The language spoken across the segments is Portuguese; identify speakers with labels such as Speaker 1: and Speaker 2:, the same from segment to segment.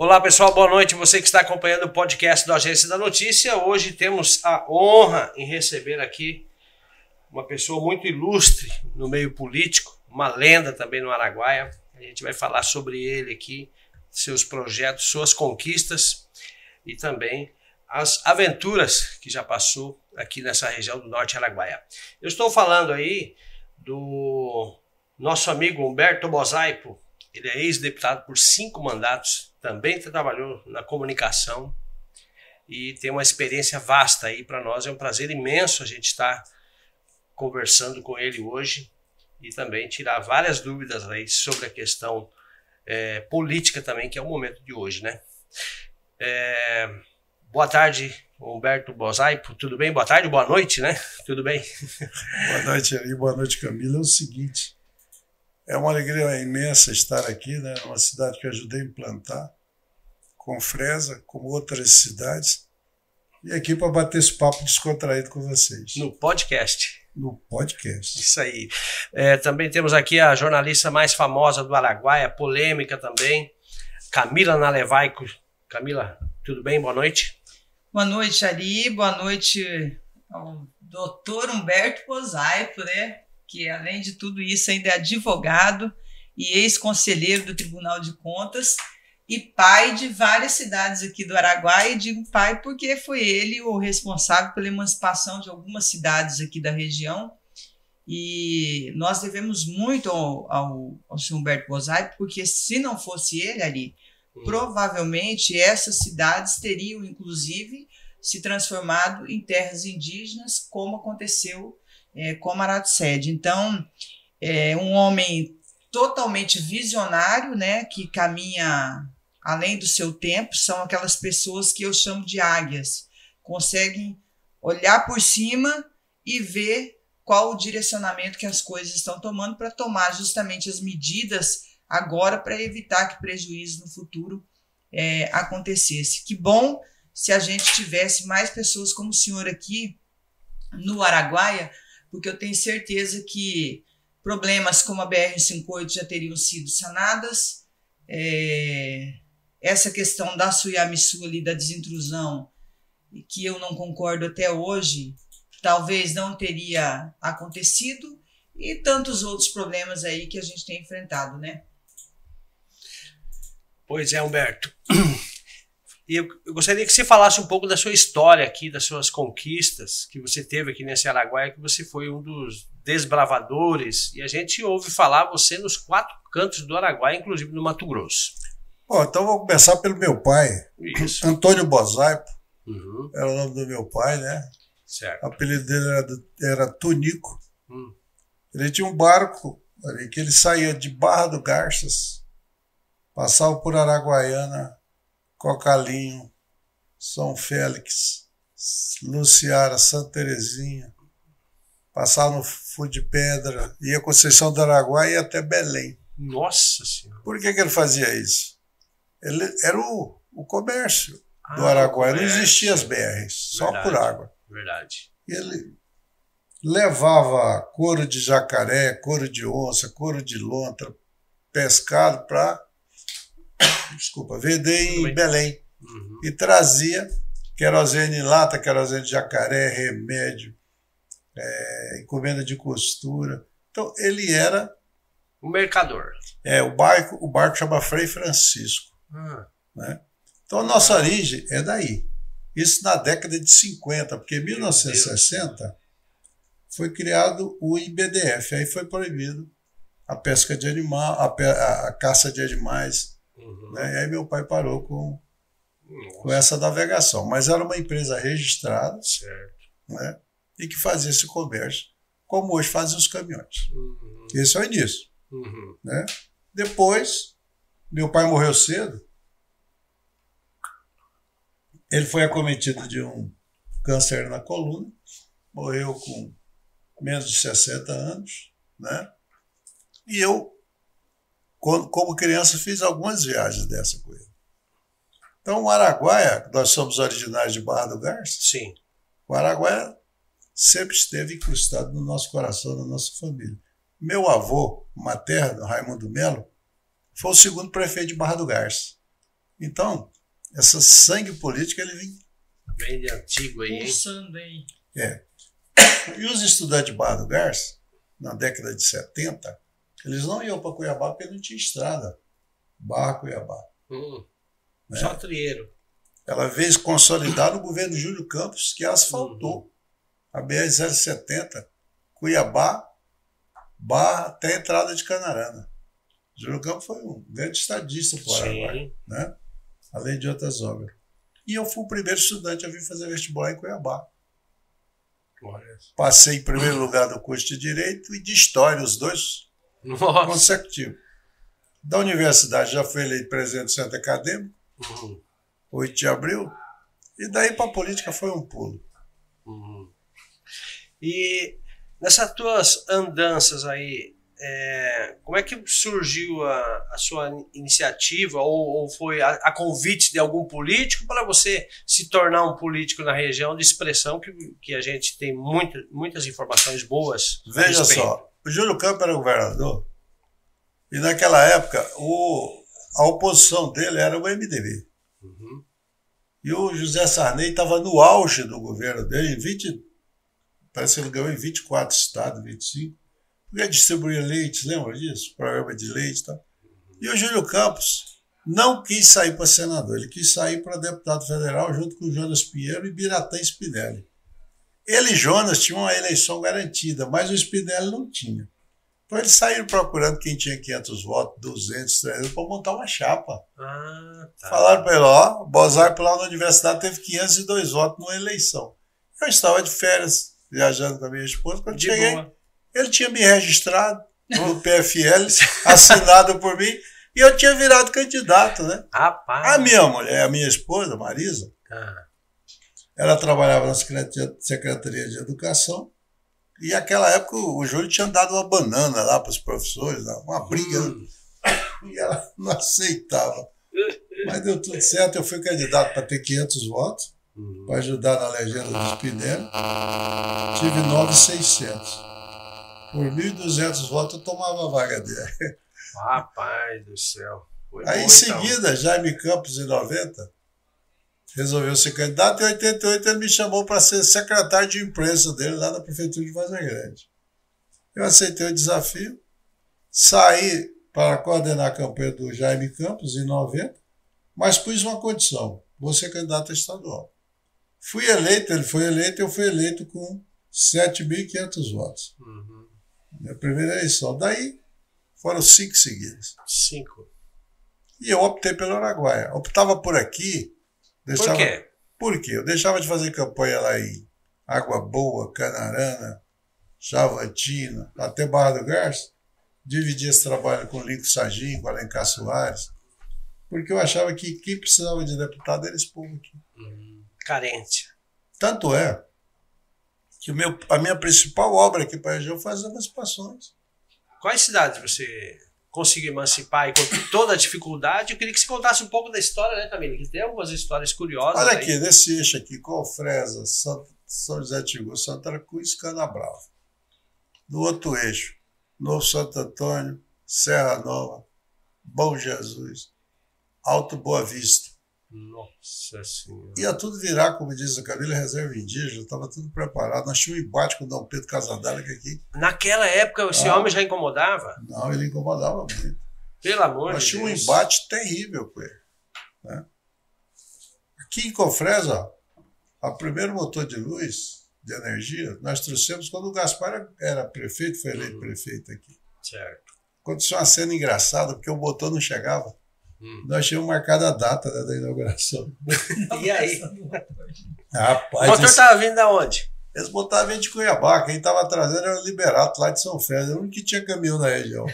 Speaker 1: Olá pessoal, boa noite. Você que está acompanhando o podcast do Agência da Notícia. Hoje temos a honra em receber aqui uma pessoa muito ilustre no meio político, uma lenda também no Araguaia. A gente vai falar sobre ele aqui, seus projetos, suas conquistas e também as aventuras que já passou aqui nessa região do Norte Araguaia. Eu estou falando aí do nosso amigo Humberto Mosaico. Ele é ex-deputado por cinco mandatos também trabalhou na comunicação e tem uma experiência vasta aí para nós. É um prazer imenso a gente estar conversando com ele hoje e também tirar várias dúvidas aí sobre a questão é, política também, que é o momento de hoje, né? É, boa tarde, Humberto Bosaipo, tudo bem? Boa tarde, boa noite, né? Tudo bem?
Speaker 2: Boa noite, Ari, boa noite, Camila. É o seguinte, é uma alegria imensa estar aqui, né? Uma cidade que eu ajudei a implantar, com Fresa, como outras cidades, e aqui para bater esse papo descontraído com vocês.
Speaker 1: No podcast.
Speaker 2: No podcast.
Speaker 1: Isso aí. É, também temos aqui a jornalista mais famosa do Araguaia, polêmica também, Camila Nalevaico. Camila, tudo bem? Boa noite.
Speaker 3: Boa noite, Ari. Boa noite ao doutor Humberto Posaipo, né? Que além de tudo isso ainda é advogado e ex-conselheiro do Tribunal de Contas e pai de várias cidades aqui do Araguaia, e digo pai porque foi ele o responsável pela emancipação de algumas cidades aqui da região, e nós devemos muito ao, ao, ao senhor Humberto Bozai, porque se não fosse ele ali, uhum. provavelmente essas cidades teriam, inclusive, se transformado em terras indígenas, como aconteceu é, com Arato Sede. Então, é um homem totalmente visionário, né, que caminha além do seu tempo, são aquelas pessoas que eu chamo de águias, conseguem olhar por cima e ver qual o direcionamento que as coisas estão tomando para tomar justamente as medidas agora para evitar que prejuízo no futuro é, acontecesse. Que bom se a gente tivesse mais pessoas como o senhor aqui no Araguaia porque eu tenho certeza que problemas como a BR-58 já teriam sido sanadas. É, essa questão da Suyamisu ali, da desintrusão, que eu não concordo até hoje, talvez não teria acontecido, e tantos outros problemas aí que a gente tem enfrentado, né?
Speaker 1: Pois é, Humberto. E eu, eu, gostaria que você falasse um pouco da sua história aqui, das suas conquistas que você teve aqui nesse Araguaia, que você foi um dos desbravadores. E a gente ouve falar você nos quatro cantos do Araguaia, inclusive no Mato Grosso.
Speaker 2: Bom, então vou começar pelo meu pai,
Speaker 1: Isso.
Speaker 2: Antônio Bozaipo.
Speaker 1: Uhum.
Speaker 2: Era o nome do meu pai, né?
Speaker 1: Certo.
Speaker 2: O apelido dele era, era Tunico.
Speaker 1: Hum.
Speaker 2: Ele tinha um barco ali, que ele saía de Barra do Garças, passava por Araguaiana Cocalinho, São Félix, Luciara, Santa Terezinha, passar no Fu de Pedra, ia Conceição do Araguaia e ia até Belém.
Speaker 1: Nossa Senhora!
Speaker 2: Por que, que ele fazia isso? Ele era o, o comércio
Speaker 1: ah,
Speaker 2: do Araguaia,
Speaker 1: comércio.
Speaker 2: não existia as BRs, só por água.
Speaker 1: Verdade.
Speaker 2: E ele levava couro de jacaré, couro de onça, couro de lontra, pescado para desculpa, vender em. Belém.
Speaker 1: Uhum.
Speaker 2: E trazia querosene em lata, querosene de jacaré, remédio, é, encomenda de costura. Então ele era.
Speaker 1: O mercador.
Speaker 2: É, o barco, o barco chama Frei Francisco.
Speaker 1: Ah,
Speaker 2: Né? Então a nossa origem é daí. Isso na década de 50, porque em 1960 foi criado o IBDF, aí foi proibido a pesca de animal, a, a- a caça de animais,
Speaker 1: uhum.
Speaker 2: né? E aí meu pai parou com, com essa navegação. Mas era uma empresa registrada
Speaker 1: certo.
Speaker 2: né? e que fazia esse comércio, como hoje fazem os caminhões.
Speaker 1: Uhum.
Speaker 2: Esse é o início.
Speaker 1: Uhum.
Speaker 2: Né? Depois, meu pai morreu cedo. Ele foi acometido de um câncer na coluna, morreu com menos de 60 anos, né? E eu, quando- como criança, fiz algumas viagens dessa com ele. Então, o Araguaia, nós somos originários de Barra do Garça,
Speaker 1: Sim.
Speaker 2: o Araguaia sempre esteve incrustado no nosso coração, na nossa família. Meu avô materno, Raimundo Melo, foi o segundo prefeito de Barra do Garça. Então, esse sangue político ele vem.
Speaker 1: Bem de antigo aí, hein?
Speaker 3: Pulsando aí.
Speaker 2: É. E os estudantes de Barra do Garça, na década de 70, eles não iam para Cuiabá porque não tinha estrada. Barra Cuiabá.
Speaker 1: Hum,
Speaker 2: né?
Speaker 1: Só trieiro.
Speaker 2: Ela veio consolidar no governo Júlio Campos, que asfaltou a BR-070, Cuiabá, Barra até a entrada de Canarana. Júlio Campos foi um grande estadista para o Araguaia, né? além de outras obras. E eu fui o primeiro estudante a vir fazer vestibular em Cuiabá.
Speaker 1: Olha.
Speaker 2: Passei em primeiro lugar no curso de Direito e de História, os dois
Speaker 1: Nossa.
Speaker 2: consecutivos. Da universidade já fui eleito presidente do centro acadêmico,
Speaker 1: Uhum,
Speaker 2: 8 de abril, e daí para a política foi um pulo.
Speaker 1: uhum. E nessas tuas andanças aí, é, como é que surgiu a, a sua iniciativa ou, ou foi a, a convite de algum político para você se tornar um político na região de expressão que, que a gente tem muita, muitas informações boas.
Speaker 2: Veja só, o Júlio Campos era governador, e naquela época o, a oposição dele era o MDB.
Speaker 1: Uhum.
Speaker 2: E o José Sarney estava no auge do governo dele, em 20, parece que ele ganhou em 24 estados, 25. Porque distribuía leite, lembra disso? Programa de leite e tal. E o Júlio Campos não quis sair para senador, ele quis sair para deputado federal junto com o Jonas Pinheiro e Biratã Spinelli. Ele e Jonas tinham uma eleição garantida, mas o Spinelli não tinha. Então eles saíram procurando quem tinha 500 votos, 200, 300, para montar uma chapa.
Speaker 1: Ah, tá.
Speaker 2: Falaram para ele, ó, Bozarp lá na universidade teve 502 votos numa eleição. Eu estava de férias, viajando com a minha esposa, quando
Speaker 1: De
Speaker 2: cheguei,
Speaker 1: boa.
Speaker 2: ele tinha me registrado no PFL, assinado por mim, e eu tinha virado candidato, né?
Speaker 1: Rapaz.
Speaker 2: A minha mulher, a minha esposa, Marisa,
Speaker 1: Ah,
Speaker 2: ela trabalhava na Secretaria Secretaria de Educação, e naquela época o Júlio tinha dado uma banana lá para os professores, né? uma briga, né?
Speaker 1: hum.
Speaker 2: e ela não aceitava. Mas deu tudo certo, eu fui candidato para ter 500 votos,
Speaker 1: Uhum.
Speaker 2: para ajudar na legenda do Spinelli. Tive 9,600. Por 1.200 votos eu tomava a vaga dele.
Speaker 1: Rapaz do céu. Foi
Speaker 2: Aí
Speaker 1: bom,
Speaker 2: em
Speaker 1: então.
Speaker 2: seguida, Jaime Campos, em 90, resolveu ser candidato. Em 88 ele me chamou para ser secretário de imprensa dele lá na prefeitura de Vaza Grande. Eu aceitei o desafio, saí para coordenar a campanha do Jaime Campos em 90, mas pus uma condição: vou ser candidato a estadual. Fui eleito, ele foi eleito, eu fui eleito com 7.500 votos.
Speaker 1: Uhum.
Speaker 2: Minha primeira eleição. Daí foram cinco seguidas.
Speaker 1: Cinco.
Speaker 2: E eu optei pelo Araguaia. Optava por aqui. Deixava,
Speaker 1: Por quê?
Speaker 2: Por quê? Eu deixava de fazer campanha lá em Água Boa, Canarana, Chavantina, até Barra do Garça. Dividia esse trabalho com o Lincoln Sargin, com Alencar Soares. Porque eu achava que quem precisava de deputado era esse povo aqui.
Speaker 1: Hum, Carente.
Speaker 2: Tanto é que o meu, a minha principal obra aqui para a região foi as emancipações.
Speaker 1: Quais cidades você conseguiu emancipar e com toda a dificuldade? Eu queria que você contasse um pouco da história, né, Camila? Que tem algumas histórias curiosas.
Speaker 2: Olha
Speaker 1: aí.
Speaker 2: aqui, nesse eixo aqui, Confresa, São, São José de Tigu, Santa Cruz, Canabrava. No outro eixo, Novo Santo Antônio, Serra Nova, Bom Jesus, Alto Boa Vista.
Speaker 1: Nossa Senhora.
Speaker 2: Ia tudo virar, como diz a Camila, reserva indígena, estava tudo preparado. Nós tínhamos um embate com o Dom Pedro que aqui,
Speaker 1: Naquela época, esse
Speaker 2: Ah.
Speaker 1: homem já incomodava?
Speaker 2: não, ele incomodava muito.
Speaker 1: Pelo amor
Speaker 2: Nós
Speaker 1: de
Speaker 2: tínhamos um
Speaker 1: Deus.
Speaker 2: embate terrível com ele. né? Aqui em Confresa, ó, o primeiro motor de luz, de energia, nós trouxemos quando o Gaspar era, era prefeito, foi eleito
Speaker 1: Uhum.
Speaker 2: prefeito aqui.
Speaker 1: Certo.
Speaker 2: Aconteceu uma cena engraçada, porque o motor não chegava.
Speaker 1: Hum.
Speaker 2: Nós tínhamos marcado a data né, da inauguração.
Speaker 1: E aí? O
Speaker 2: Rapaz,
Speaker 1: motor
Speaker 2: esse-
Speaker 1: estava vindo da onde?
Speaker 2: eles botavam gente de Cuiabá, quem estava trazendo era o Liberato, lá de São Félix, o único que tinha caminhão na região.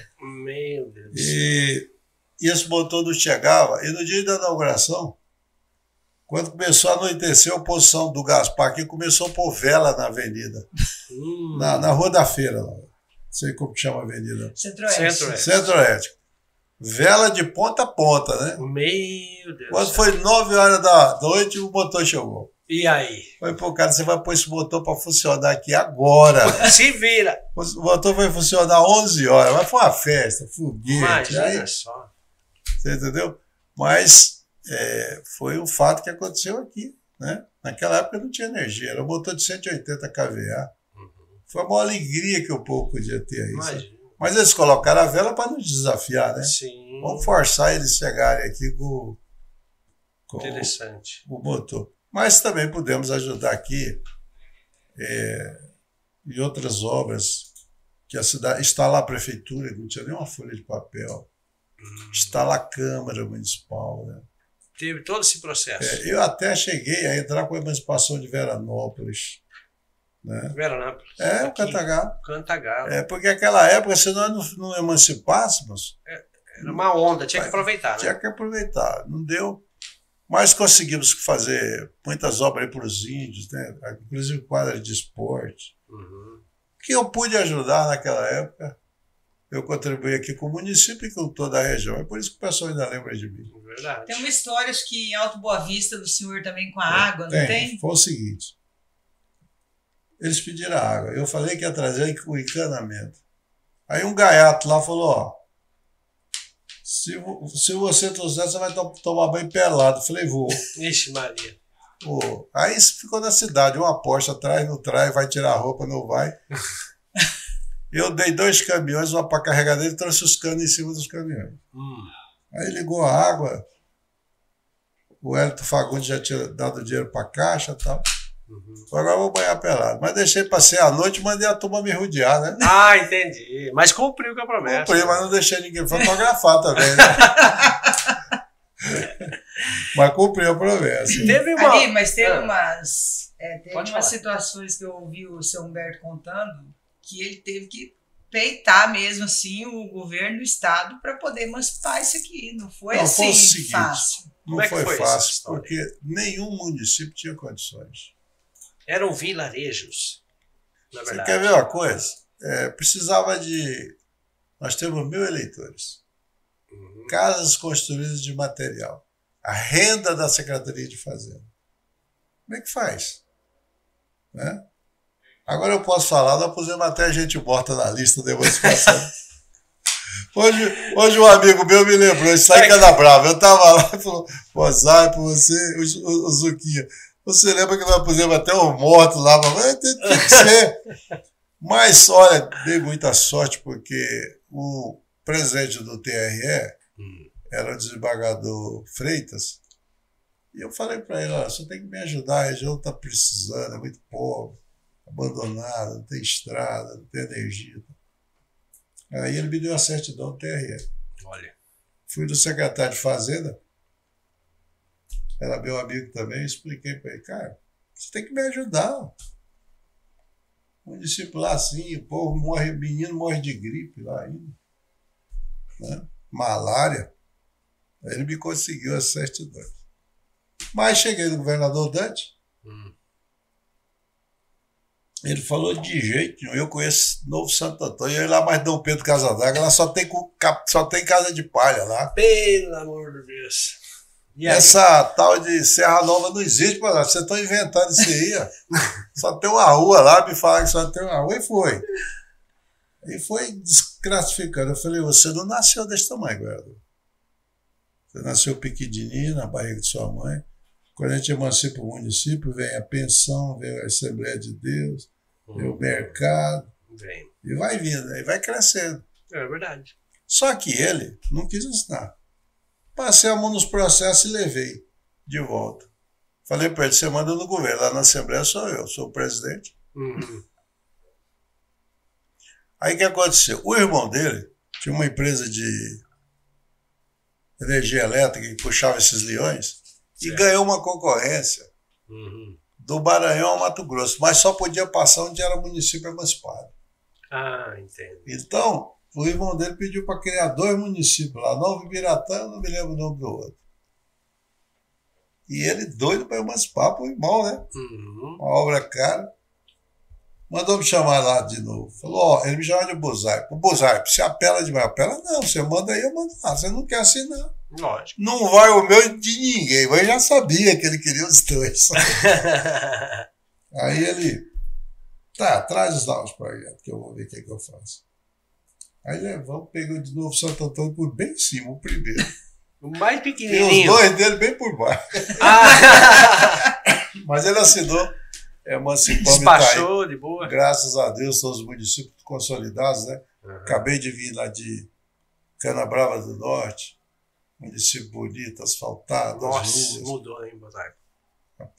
Speaker 1: Meu Deus.
Speaker 2: E, e esse motor não chegava. E no dia da inauguração, quando começou a anoitecer, a oposição do Gaspar aqui começou a pôr vela na avenida,
Speaker 1: Hum.
Speaker 2: na, na Rua da Feira. Lá. Não sei como que chama a avenida.
Speaker 3: Centro-Oeste.
Speaker 1: Centro-Oeste.
Speaker 2: Centro-Oeste. Vela de ponta a ponta, né?
Speaker 1: Meu Deus.
Speaker 2: Quando foi 9 horas da noite, o motor chegou.
Speaker 1: E aí?
Speaker 2: Falei, pô, cara, você vai pôr esse motor para funcionar aqui agora.
Speaker 1: Se vira.
Speaker 2: O motor vai funcionar 11 horas. Mas foi uma festa, foguete.
Speaker 1: Imagina
Speaker 2: Aí,
Speaker 1: só.
Speaker 2: Você entendeu? Mas é, foi um fato que aconteceu aqui. Né? Naquela época não tinha energia, era um motor de 180 kVA. Uhum. Foi uma alegria que o povo podia ter aí. Imagina. Mas eles colocaram a vela para nos desafiar, né?
Speaker 1: Sim.
Speaker 2: Vamos forçar eles chegarem aqui com,
Speaker 1: com Interessante.
Speaker 2: O, o motor. Mas também podemos ajudar aqui é, em outras obras que a cidade instalar a prefeitura, não tinha nem uma folha de papel, hum. instalar a Câmara Municipal. Né?
Speaker 1: Teve todo esse processo.
Speaker 2: É, eu até cheguei a entrar com a emancipação de Veranópolis. Né?
Speaker 1: Veranópolis.
Speaker 2: É, o Cantagalo.
Speaker 1: Cantagalo.
Speaker 2: É, porque naquela época, se nós não, não emancipássemos.
Speaker 1: É, era uma onda, tinha que aproveitar.
Speaker 2: Tinha
Speaker 1: né?
Speaker 2: que aproveitar. Não deu. Mas conseguimos fazer muitas obras para os índios, né? inclusive quadra de esporte. Uhum. Que eu pude ajudar naquela época. Eu contribuí aqui com o município e com toda a região. É por isso que o pessoal ainda lembra de mim.
Speaker 1: Verdade.
Speaker 3: Tem uma história, acho que em Alto Boa Vista do senhor também com a é, água, não tem? tem?
Speaker 2: Foi o seguinte. Eles pediram água. Eu falei que ia trazer o encanamento. Aí um gaiato lá falou, ó, se, se você trouxer, você vai to tomar banho pelado. Eu falei, vou.
Speaker 1: Ixi, Maria.
Speaker 2: Pô. Aí ficou na cidade, uma aposta atrás, não traz, vai tirar a roupa, não vai. Eu dei dois caminhões, uma para carregar dele e trouxe os canos em cima dos caminhões. Hum. Aí ligou a água, o Hélito Fagundes já tinha dado dinheiro para a caixa e tal. Uhum. Agora eu vou banhar pelado. Mas deixei passar a noite e mandei a turma me rodear, né?
Speaker 1: Ah, entendi. Mas cumpriu com a promessa.
Speaker 2: Cumpri, mas não deixei ninguém fotografar também, né? mas cumpriu a promessa.
Speaker 3: Teve uma... Ali, mas teve ah. umas, é, teve umas situações que eu ouvi o seu Humberto contando que ele teve que peitar mesmo assim o governo do estado para poder emancipar isso aqui. Não foi não, assim foi seguinte, fácil.
Speaker 2: Não é foi, foi, fácil, porque nenhum município tinha condições
Speaker 1: eram vilarejos.
Speaker 2: Você quer ver uma coisa? É, precisava de. Nós temos mil eleitores. Uhum. Casas construídas de material. A renda da Secretaria de Fazenda. Como é que faz? Né? Agora eu posso falar, nós pusemos até gente morta na lista da emancipação. Hoje, hoje um amigo meu me lembrou, isso aí que era bravo. Eu estava lá e falou, Mozart, você, o, o, o Zuquinha, você lembra que nós pusemos até o morto lá, mas tem, tem que ser. Mas, olha, dei muita sorte porque o presidente do TRE hum. era o desembargador Freitas. E eu falei para ele: olha, você tem que me ajudar, a região está precisando, é muito pobre, abandonada, não tem estrada, não tem energia. Aí ele me deu a certidão do TRE.
Speaker 1: Olha.
Speaker 2: Fui do secretário de Fazenda, era meu amigo também, expliquei para ele, cara, você tem que me ajudar. Município lá assim, o povo morre, menino morre de gripe lá ainda. Né? Malária. Aí ele me conseguiu as certidões. Mas cheguei no governador Dante. Hum. Ele falou de jeito nenhum. Eu conheço Novo Santo Antônio. Eu lá mais Dom Pedro Casa d'Água. Lá só tem, só tem casa de palha lá.
Speaker 1: Pelo amor de Deus.
Speaker 2: Essa tal de Serra Nova não existe, pô. Vocês estão inventando isso aí, ó. Só tem uma rua lá, me falaram que só tem uma rua e foi. E foi desclassificando. Eu falei, você não nasceu desse tamanho, Guarda. Você nasceu pequenininho na barriga de sua mãe. Quando a gente emancipa o município, vem a pensão, vem a Assembleia de Deus, vem o mercado.
Speaker 1: Vem.
Speaker 2: E vai vindo, aí vai crescendo.
Speaker 1: É verdade.
Speaker 2: Só que ele não quis ensinar. Passei a mão nos processos e levei de volta. Falei para ele: você manda no governo, lá na Assembleia sou eu, sou o presidente. Uhum. Aí o que aconteceu? O irmão dele tinha uma empresa de energia elétrica que puxava esses leões certo. e ganhou uma concorrência uhum. do Maranhão ao Mato Grosso, mas só podia passar onde era município emancipado.
Speaker 1: Ah, entendo.
Speaker 2: Então, o irmão dele pediu para criar dois municípios lá, Novo Ibiratã, não me lembro o nome do outro. E ele doido para emancipar para o irmão, né? Uhum. Uma obra cara. Mandou me chamar lá de novo. Falou, ó, ele me chama de Buzai. O Buzai, você apela demais. Apela não, você manda aí, eu mando lá. Você não quer assinar.
Speaker 1: Lógico.
Speaker 2: Não vai o meu de ninguém. Mas eu já sabia que ele queria os dois. aí ele, tá, traz lá os projetos que eu vou ver o que, é que eu faço. Aí levamos, pegou de novo Santo Antônio por bem em cima, o primeiro.
Speaker 1: O mais
Speaker 2: E os
Speaker 1: pequenininho.
Speaker 2: dois dele bem por baixo.
Speaker 1: Ah,
Speaker 2: Mas ele assinou emancipando Itaí.
Speaker 1: despachou de boa.
Speaker 2: Graças a Deus, todos os municípios consolidados, né? Acabei de vir lá de Canabrava do Norte, município bonito, asfaltado, as
Speaker 1: Nossa,
Speaker 2: ruas,
Speaker 1: mudou, hein, Botaico?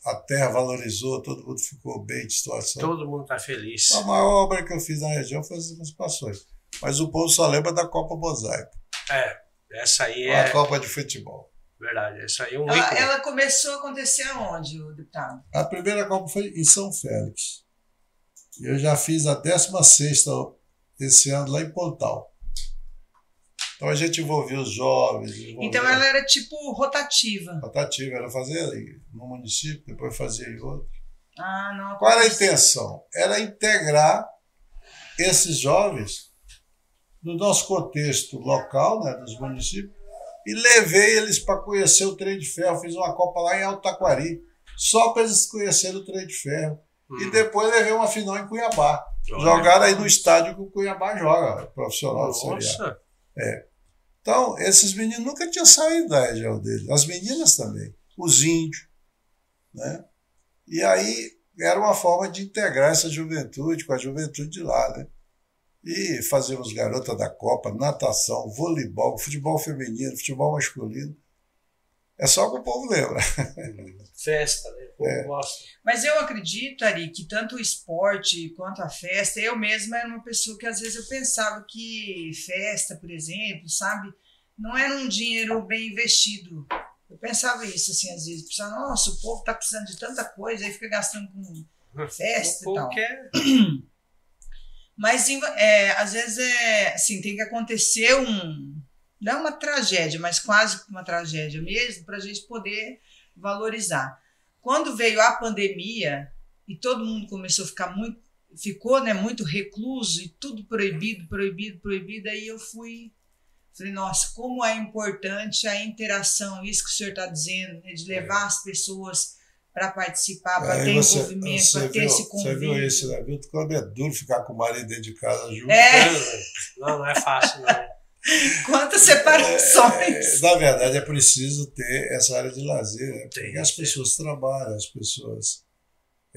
Speaker 2: a terra valorizou, todo mundo ficou bem de situação.
Speaker 1: Todo mundo tá feliz.
Speaker 2: A maior obra que eu fiz na região foi as emancipações. Mas o povo só lembra da Copa Mosaico,
Speaker 1: É, essa aí
Speaker 2: a
Speaker 1: é
Speaker 2: Copa de Futebol.
Speaker 1: verdade. Essa aí é um
Speaker 3: Ela,
Speaker 1: ícone.
Speaker 3: ela começou a acontecer aonde, deputado?
Speaker 2: A primeira Copa foi em São Félix. E eu já fiz a 16 esse ano lá em Pontal. Então a gente envolvia os jovens. envolvia-
Speaker 3: Então ela era tipo rotativa.
Speaker 2: rotativa, era fazer ali no município, depois fazia em outro.
Speaker 3: Ah, não.
Speaker 2: Qual era a intenção? Era integrar esses jovens no nosso contexto local, né, dos municípios, e levei eles para conhecer o trem de ferro. Fiz uma Copa lá em Alto Taquari, só para eles conhecerem o trem de ferro. E
Speaker 1: Hum.
Speaker 2: depois levei uma final em Cuiabá.
Speaker 1: Olha.
Speaker 2: Jogaram aí no estádio que o Cuiabá joga, profissional de Série.
Speaker 1: Nossa,
Speaker 2: Então, esses meninos nunca tinham saído da região dele. As meninas também. Os índios. Né? E aí era uma forma de integrar essa juventude com a juventude de lá. Né? E fazíamos garota da Copa, natação, voleibol, futebol feminino, futebol masculino. É só que o povo lembra.
Speaker 1: festa, né? O povo
Speaker 2: É.
Speaker 1: gosta.
Speaker 3: Mas eu acredito, Ari, que tanto o esporte quanto a festa, eu mesma era uma pessoa que às vezes eu pensava que festa, por exemplo, sabe, não era um dinheiro bem investido. Eu pensava isso, assim, às vezes. Pensava, nossa, o povo tá precisando de tanta coisa, aí fica gastando com festa
Speaker 1: O
Speaker 3: e
Speaker 1: povo
Speaker 3: tal.
Speaker 1: quer.
Speaker 3: Mas é, às vezes é assim, tem que acontecer um. Não é uma tragédia, mas quase uma tragédia mesmo, para a gente poder valorizar. Quando veio a pandemia e todo mundo começou a ficar muito. ficou né, muito recluso e tudo proibido, proibido, proibido, aí eu fui. Falei, nossa, como é importante a interação, isso que o senhor está dizendo, né, de levar as pessoas para participar, para ter
Speaker 2: você-
Speaker 3: envolvimento,
Speaker 2: você
Speaker 3: para ter
Speaker 2: viu-
Speaker 3: esse
Speaker 2: Você
Speaker 3: convívio.
Speaker 2: viu isso, né? Viu como é duro ficar com o marido dentro de casa junto.
Speaker 3: É.
Speaker 1: Não, não é fácil, não.
Speaker 3: Quantas separações!
Speaker 2: É, na verdade, é preciso ter essa área de lazer, né? Porque as pessoas trabalham, as pessoas.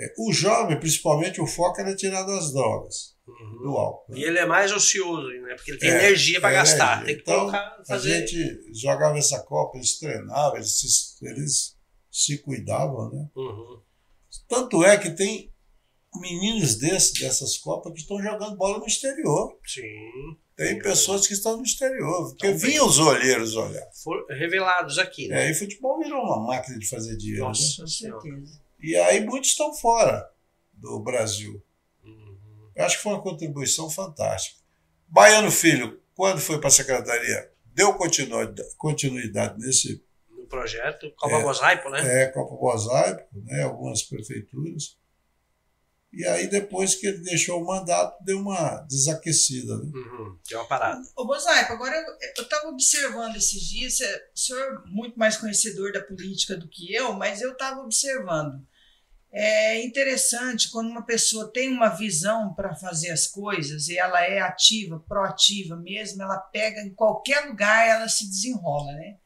Speaker 2: é, o jovem, principalmente, o foco era tirar das drogas,
Speaker 1: Uhum.
Speaker 2: do álcool. né?
Speaker 1: E ele é mais ocioso, né? Porque ele tem
Speaker 2: É,
Speaker 1: energia para
Speaker 2: é
Speaker 1: gastar.
Speaker 2: energia.
Speaker 1: Tem que
Speaker 2: Então,
Speaker 1: colocar,
Speaker 2: A
Speaker 1: fazer.
Speaker 2: gente jogava essa Copa, eles treinavam, eles eles se cuidavam, né?
Speaker 1: Uhum.
Speaker 2: Tanto é que tem meninos desses, dessas Copas que estão jogando bola no exterior.
Speaker 1: Sim.
Speaker 2: Tem
Speaker 1: Sim.
Speaker 2: pessoas que estão no exterior, porque
Speaker 1: Então,
Speaker 2: vinham os olheiros olhar.
Speaker 1: Foram revelados aqui, né?
Speaker 2: É, e futebol virou uma máquina de fazer dinheiro. né?
Speaker 1: Nossa
Speaker 3: Com
Speaker 1: Senhora.
Speaker 3: certeza.
Speaker 2: E aí muitos estão fora do Brasil.
Speaker 1: Uhum.
Speaker 2: Eu acho que foi uma contribuição fantástica. Baiano Filho, quando foi para a secretaria, deu continuidade, continuidade nesse
Speaker 1: projeto Copa
Speaker 2: É.
Speaker 1: Mosaico, né?
Speaker 2: é, Copa Mosaico, né, algumas prefeituras. E aí, depois que ele deixou o mandato, deu uma desaquecida. Né?
Speaker 1: Uhum. Deu uma parada.
Speaker 3: Ô, Mosaico, agora eu estava observando esses dias, é, o senhor é muito mais conhecedor da política do que eu, mas eu estava observando. É interessante quando uma pessoa tem uma visão para fazer as coisas e ela é ativa, proativa mesmo, ela pega em qualquer lugar, ela se desenrola, né?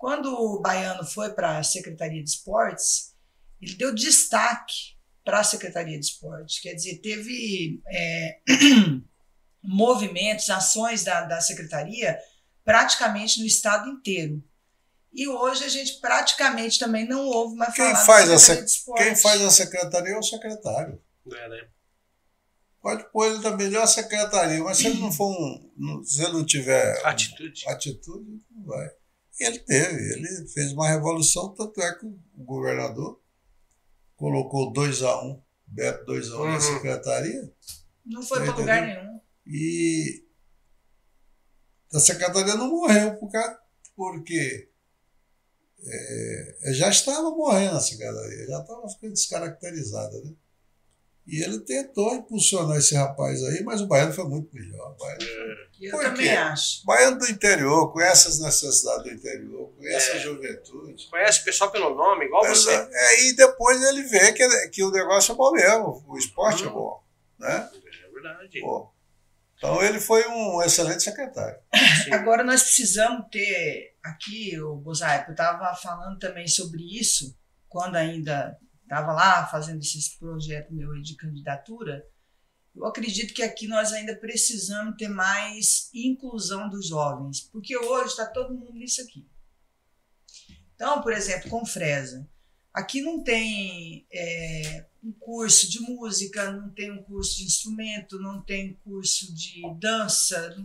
Speaker 3: Quando o Baiano foi para a Secretaria de Esportes, ele deu destaque para a Secretaria de Esportes. Quer dizer, teve é, movimentos, ações da, da Secretaria praticamente no estado inteiro. E hoje a gente praticamente também não ouve mais
Speaker 2: Quem
Speaker 3: falar
Speaker 2: faz
Speaker 3: da
Speaker 2: a
Speaker 3: Secretaria
Speaker 2: sec-
Speaker 3: de Esportes.
Speaker 2: Quem faz a secretaria é o secretário.
Speaker 1: É, né?
Speaker 2: Pode pôr ele na melhor secretaria, mas se ele não for um. Se ele não tiver
Speaker 1: Atitude.
Speaker 2: atitude, não vai. Ele teve, ele fez uma revolução, tanto é que o governador colocou 2 a 1 um, Beto 2 a 1 um na
Speaker 1: Uhum.
Speaker 3: Não
Speaker 2: secretaria,
Speaker 3: foi para lugar nenhum.
Speaker 2: e a secretaria não morreu por causa, porque é, já estava morrendo a secretaria, já estava ficando descaracterizada. Né? E ele tentou impulsionar esse rapaz aí, mas o baiano foi muito melhor. Baiano
Speaker 3: Eu
Speaker 2: Por
Speaker 3: também
Speaker 2: quê?
Speaker 3: acho.
Speaker 2: Baiano do interior, conhece as necessidades do interior, conhece
Speaker 1: É.
Speaker 2: a juventude.
Speaker 1: Conhece o pessoal pelo nome, igual você.
Speaker 2: É, e depois ele vê que, que o negócio é bom mesmo, o esporte é
Speaker 1: Uhum.
Speaker 2: bom. Né?
Speaker 1: É verdade.
Speaker 2: Pô, Então ele foi um excelente secretário.
Speaker 3: Sim. Agora nós precisamos ter aqui, o Bozaico, eu estava falando também sobre isso, quando ainda estava lá fazendo esse projeto meu de candidatura, eu acredito que aqui nós ainda precisamos ter mais inclusão dos jovens, porque hoje está todo mundo nisso aqui. Então, por exemplo, com Fresa, aqui não tem é, um curso de música, não tem um curso de instrumento, não tem curso de dança,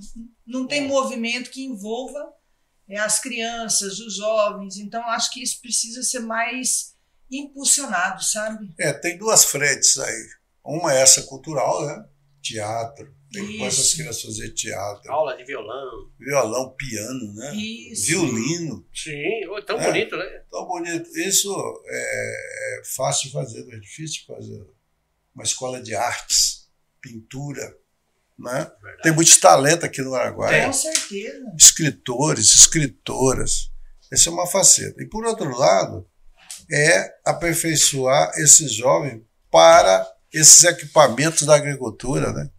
Speaker 3: não tem movimento que envolva é, as crianças, os jovens. Então, acho que isso precisa ser mais impulsionado, sabe?
Speaker 2: É, tem duas frentes aí. Uma é essa cultural, né? Teatro. Tem que as crianças fazer teatro.
Speaker 1: Aula de violão.
Speaker 2: Violão, piano, né?
Speaker 3: Isso.
Speaker 2: Violino.
Speaker 1: Sim, tão é, bonito, né?
Speaker 2: Tão bonito. Isso é, é fácil de fazer, não é difícil de fazer. Uma escola de artes, pintura, né? Tem muito talento aqui no Araguaia.
Speaker 3: Com certeza.
Speaker 2: Escritores, escritoras. Essa é uma faceta. E por outro lado, é aperfeiçoar esses jovens para esses equipamentos da agricultura, né?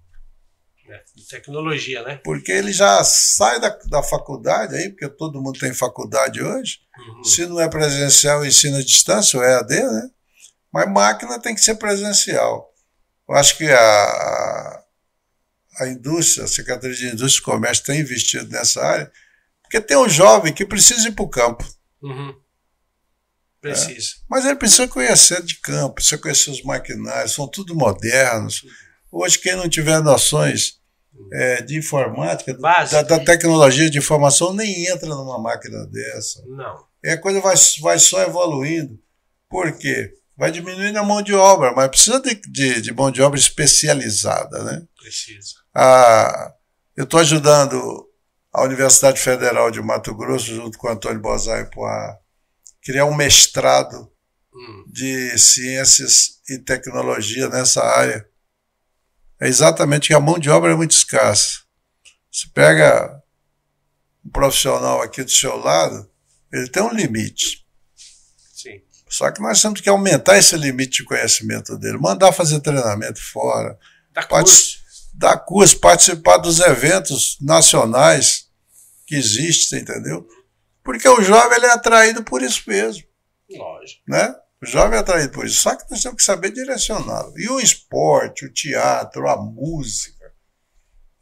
Speaker 1: É, tecnologia, né?
Speaker 2: Porque ele já sai da, da faculdade aí, porque todo mundo tem faculdade hoje. Uhum. Se não é presencial, ensina à distância, o EAD, né? Mas máquina tem que ser presencial. Eu acho que a, a indústria, a Secretaria de Indústria e Comércio tem investido nessa área, porque tem um jovem que precisa ir para o campo.
Speaker 1: Uhum. Precisa. É.
Speaker 2: Mas ele precisa conhecer de campo, precisa conhecer os maquinários, são tudo modernos. Hoje, quem não tiver noções é, de informática, da, da, tecnologia de informação, nem entra numa máquina dessa.
Speaker 1: Não.
Speaker 2: E a coisa vai, vai só evoluindo. Por quê? Vai diminuindo a mão de obra, mas precisa de, de, de mão de obra especializada, né?
Speaker 1: Precisa.
Speaker 2: Ah, eu estou ajudando a Universidade Federal de Mato Grosso, junto com o Antônio Bozai, a criar um mestrado hum. de ciências e tecnologia nessa área. É exatamente que a mão de obra é muito escassa. Você pega um profissional aqui do seu lado, ele tem um limite.
Speaker 1: Sim.
Speaker 2: Só que nós temos que aumentar esse limite de conhecimento dele, mandar fazer treinamento fora,
Speaker 1: dar curso,
Speaker 2: dar curso participar dos eventos nacionais que existem, entendeu? Porque o jovem ele é atraído por isso mesmo.
Speaker 1: Lógico.
Speaker 2: Né? O jovem é atraído por isso. Só que nós temos que saber direcioná-lo. E o esporte, o teatro, a música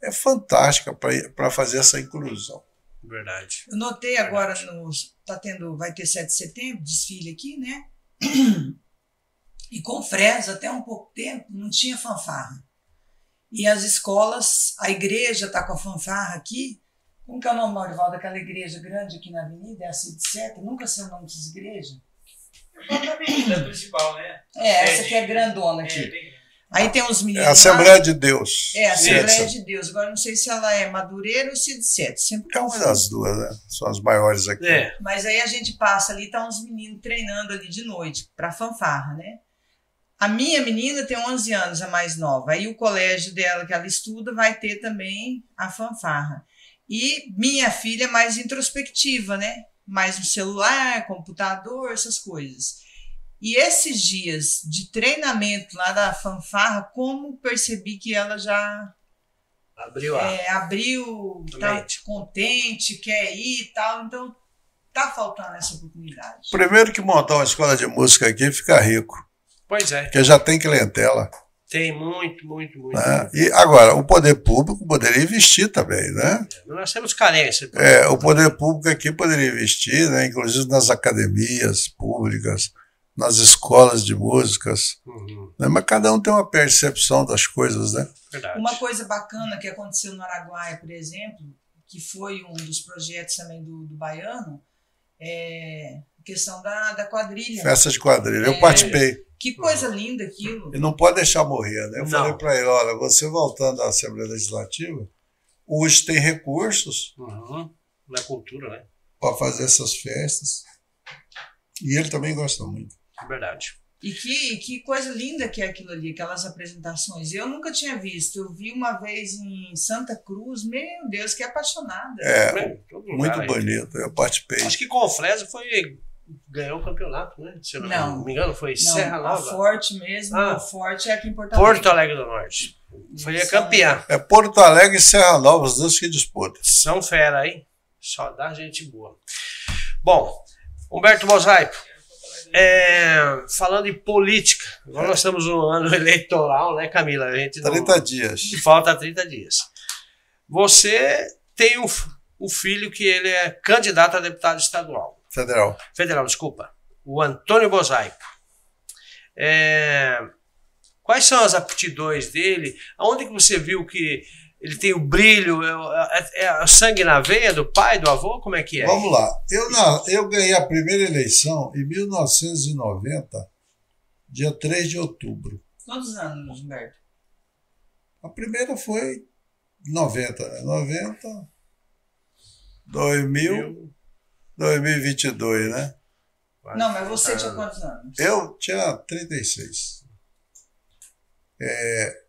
Speaker 2: é fantástica para fazer essa inclusão.
Speaker 1: Verdade.
Speaker 3: Eu notei agora no. Tá tendo, vai ter 7 de setembro, desfile aqui, né? E com Fresa, até um pouco tempo, não tinha fanfarra. E as escolas, a igreja está com a fanfarra aqui, como que é o nome, Maurival, daquela igreja grande aqui na avenida? É a Cid? Nunca sei o nome dessas igrejas.
Speaker 4: É a avenida principal, né?
Speaker 3: É, essa aqui é grandona aqui. É, tem... Aí tem uns meninos.
Speaker 2: É a Assembleia lá. de Deus.
Speaker 3: É, a Assembleia de Deus. Agora não sei se ela é Madureira ou Cid Seta. Sempre
Speaker 2: é uma das duas, né? São as maiores aqui.
Speaker 1: É.
Speaker 3: Mas aí a gente passa ali, tá uns meninos treinando ali de noite, pra fanfarra, né? A minha menina tem 11 anos, a mais nova. Aí o colégio dela, que ela estuda, vai ter também a fanfarra. E minha filha é mais introspectiva, né? Mais no celular, computador, essas coisas. E esses dias de treinamento lá da fanfarra, como percebi que ela já
Speaker 1: abriu, a...
Speaker 3: é, abriu, tá contente, quer ir e tal. Então tá faltando essa oportunidade.
Speaker 2: Primeiro que montar uma escola de música aqui fica rico.
Speaker 1: Pois é.
Speaker 2: Porque já tem clientela.
Speaker 1: Tem muito, muito, muito.
Speaker 2: Né? E agora, o poder público poderia investir também, né?
Speaker 1: Nós temos carência.
Speaker 2: É, o poder público aqui poderia investir, né? inclusive nas academias públicas, nas escolas de músicas. Uhum. Né? Mas cada um tem uma percepção das coisas, né?
Speaker 1: Verdade.
Speaker 3: Uma coisa bacana que aconteceu no Araguaia, por exemplo, que foi um dos projetos também do, do Baiano, é questão da, da quadrilha.
Speaker 2: Festa de quadrilha, eu é, participei.
Speaker 3: Que coisa linda aquilo.
Speaker 2: E não pode deixar morrer, né? Eu não. falei para ele, olha, você voltando à Assembleia Legislativa, hoje tem recursos
Speaker 1: uhum. na cultura, né?
Speaker 2: Para fazer essas festas. E ele também gosta muito.
Speaker 1: É verdade.
Speaker 3: E que, que coisa linda que é aquilo ali, aquelas apresentações. Eu nunca tinha visto. Eu vi uma vez em Santa Cruz, meu Deus, que apaixonada.
Speaker 2: É, muito bonito. Eu participei.
Speaker 1: Acho que com o Fresa foi ganhou o campeonato, né? Se não,
Speaker 3: Não.
Speaker 1: me engano, foi
Speaker 3: Não,
Speaker 1: Serra
Speaker 3: a
Speaker 1: Nova.
Speaker 3: Forte mesmo,
Speaker 1: Ah.
Speaker 3: a Forte é aqui em Porto Alegre.
Speaker 1: Porto Alegre do Norte. Foi a campeã.
Speaker 2: É Porto Alegre e Serra Nova, os dois que disputam.
Speaker 1: São fera, hein? Só dá gente boa. Bom, Humberto Mosaico, é, falando em política, agora nós estamos no ano eleitoral, né, Camila? A gente não-
Speaker 2: 30 dias.
Speaker 1: falta 30 dias. Você tem um, um filho que ele é candidato a deputado estadual.
Speaker 2: Federal.
Speaker 1: Federal, desculpa. O Antônio Mosaico. É, quais são as aptidões dele? Aonde que você viu que ele tem o brilho? É, é- é sangue na veia do pai, do avô? Como é que é?
Speaker 2: Vamos lá. Eu, na- eu ganhei a primeira eleição em 1990, dia 3 de outubro.
Speaker 3: Quantos anos, Humberto?
Speaker 2: A primeira foi 90, né? 90, 2000, 2022, né?
Speaker 3: Não, mas você tinha quantos anos?
Speaker 2: Eu tinha 36. É,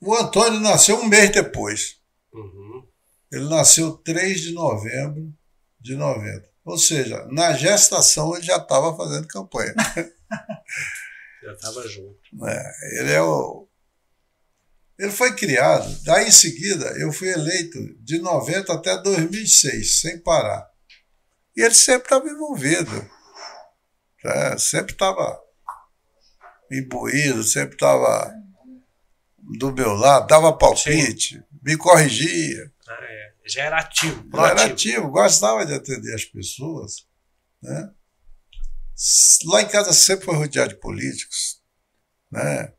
Speaker 2: o Antônio nasceu um mês depois.
Speaker 1: Uhum.
Speaker 2: Ele nasceu 3 de novembro de 90. Ou seja, na gestação ele já estava fazendo campanha.
Speaker 1: Já estava junto.
Speaker 2: né? Ele é o. Ele foi criado, daí em seguida eu fui eleito de 90 até 2006, sem parar. E ele sempre estava envolvido, né? sempre estava imbuído, sempre estava do meu lado, dava palpite, me corrigia.
Speaker 1: Ah, é. Já era ativo,
Speaker 2: Ele era ativo, gostava de atender as pessoas. Né? Lá em casa sempre foi rodeado de políticos. Né?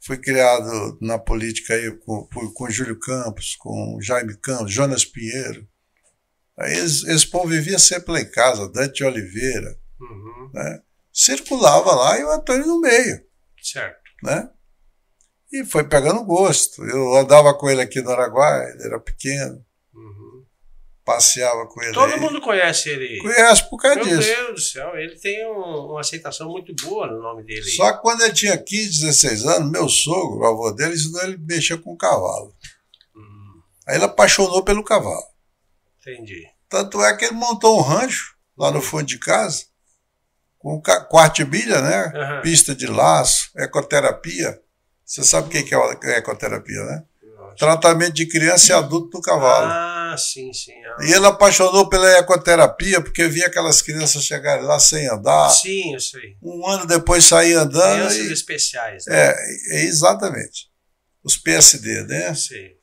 Speaker 2: Fui criado na política aí com, com Júlio Campos, com Jaime Campos, Jonas Pinheiro. Aí esse, esse povo vivia sempre lá em casa, Dante de Oliveira.
Speaker 1: Uhum.
Speaker 2: Né? Circulava lá e o Antônio no meio.
Speaker 1: Certo.
Speaker 2: Né? E foi pegando gosto. Eu andava com ele aqui no Araguaia, ele era pequeno,
Speaker 1: Uhum.
Speaker 2: passeava com ele
Speaker 1: Todo
Speaker 2: aí.
Speaker 1: mundo conhece ele.
Speaker 2: Conhece por causa
Speaker 1: Meu
Speaker 2: disso.
Speaker 1: Deus do céu, ele tem um- uma aceitação muito boa no nome dele.
Speaker 2: Só que quando ele tinha 15, 16 anos, meu sogro, o avô dele, ensinou ele mexer com cavalo.
Speaker 1: Hum,
Speaker 2: Aí ele apaixonou pelo cavalo.
Speaker 1: Entendi.
Speaker 2: Tanto é que ele montou um rancho lá no fundo de casa, com milha, né?
Speaker 1: Aham.
Speaker 2: Pista de laço, ecoterapia. Você sabe o que é a ecoterapia, né?
Speaker 1: Nossa.
Speaker 2: Tratamento de criança e adulto no cavalo.
Speaker 1: Ah, sim, sim. Ah,
Speaker 2: E ele apaixonou pela ecoterapia porque via aquelas crianças chegarem lá sem andar.
Speaker 1: Sim, eu sei.
Speaker 2: Um ano depois sair andando.
Speaker 1: Crianças
Speaker 2: e-
Speaker 1: especiais, né?
Speaker 2: É, é, exatamente. Os PSD, né?
Speaker 1: Sei.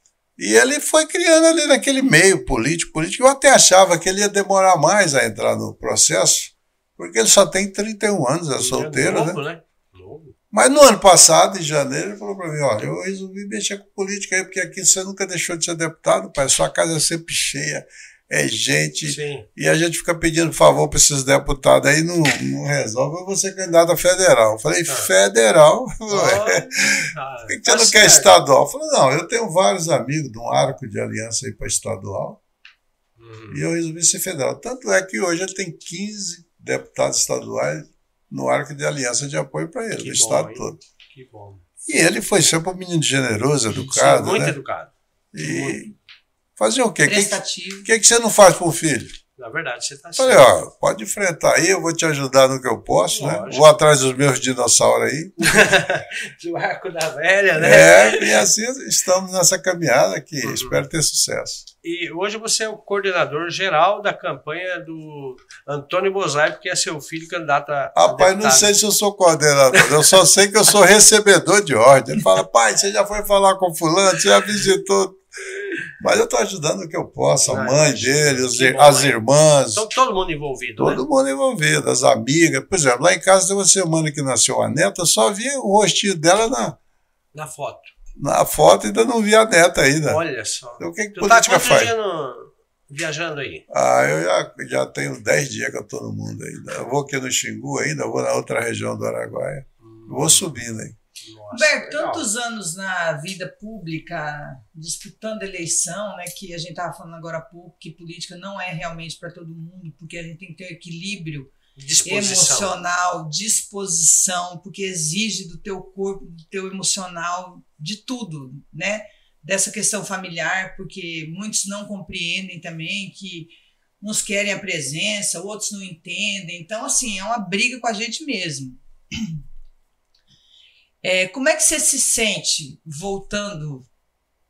Speaker 2: E ele foi criando ali naquele meio político, político. Eu até achava que ele ia demorar mais a entrar no processo, porque ele só tem 31 anos, é solteiro, né?
Speaker 1: novo, né? Novo.
Speaker 2: Mas no ano passado, em janeiro, ele falou para mim: olha, eu resolvi mexer com política aí, porque aqui você nunca deixou de ser deputado, pai. Sua casa é sempre cheia, é gente.
Speaker 1: Sim.
Speaker 2: E a gente fica pedindo favor para esses deputados aí, não, não resolve, eu vou ser candidato a federal. Eu falei,
Speaker 1: Ah.
Speaker 2: federal? Por que, que
Speaker 1: tá
Speaker 2: você não quer
Speaker 1: certo.
Speaker 2: estadual? Eu falei, não, eu tenho vários amigos de um arco de aliança aí para estadual
Speaker 1: Hum,
Speaker 2: e eu resolvi ser federal. Tanto é que hoje ele tem 15 deputados estaduais no arco de aliança de apoio para ele,
Speaker 1: Que bom,
Speaker 2: estado
Speaker 1: hein?
Speaker 2: todo.
Speaker 1: Que bom.
Speaker 2: E ele foi sempre um menino generoso,
Speaker 1: Sim,
Speaker 2: educado,
Speaker 1: muito
Speaker 2: né?
Speaker 1: educado.
Speaker 2: E fazer o quê? O que, que, que, você não faz pro filho?
Speaker 1: Na verdade, você está
Speaker 2: Falei, ó, pode enfrentar aí, eu vou te ajudar no que eu posso, né?
Speaker 1: Lógico.
Speaker 2: Vou atrás dos meus dinossauros aí.
Speaker 1: Do arco da velha, né?
Speaker 2: É, e assim estamos nessa caminhada que
Speaker 1: Uhum.
Speaker 2: espero ter sucesso.
Speaker 1: E hoje você é o coordenador geral da campanha do Antônio Bozai, que é seu filho candidato a.
Speaker 2: Rapaz, não sei se eu sou coordenador, eu só sei que eu sou recebedor de ordem. Ele fala, pai, você já foi falar com fulano, você já visitou. Mas eu estou ajudando o que eu posso, a mãe dele,
Speaker 1: Que bom,
Speaker 2: as irmãs,
Speaker 1: Então todo mundo envolvido,
Speaker 2: todo
Speaker 1: né?
Speaker 2: mundo envolvido, as amigas. Por exemplo, lá em casa tem uma semana que nasceu a neta, só vi o rostinho dela na,
Speaker 1: Na foto.
Speaker 2: na foto ainda não vi a neta ainda.
Speaker 1: Olha só.
Speaker 2: Então, o que, que
Speaker 1: Tu tá
Speaker 2: política
Speaker 1: quantos
Speaker 2: faz?
Speaker 1: no- viajando aí?
Speaker 2: Ah, eu já, já tenho 10 dias que eu estou no mundo ainda. Eu vou aqui no Xingu ainda, vou na outra região do Araguaia. Vou subindo aí.
Speaker 1: Nossa,
Speaker 3: Humberto, tantos anos na vida pública, disputando eleição, né, que a gente estava falando agora há pouco, que política não é realmente para todo mundo, porque a gente tem que ter equilíbrio
Speaker 1: Disposição.
Speaker 3: emocional, disposição, porque exige do teu corpo, do teu emocional, de tudo, né? Dessa questão familiar, porque muitos não compreendem também que uns querem a presença, outros não entendem. Então, assim, é uma briga com a gente mesmo. É, como é que você se sente voltando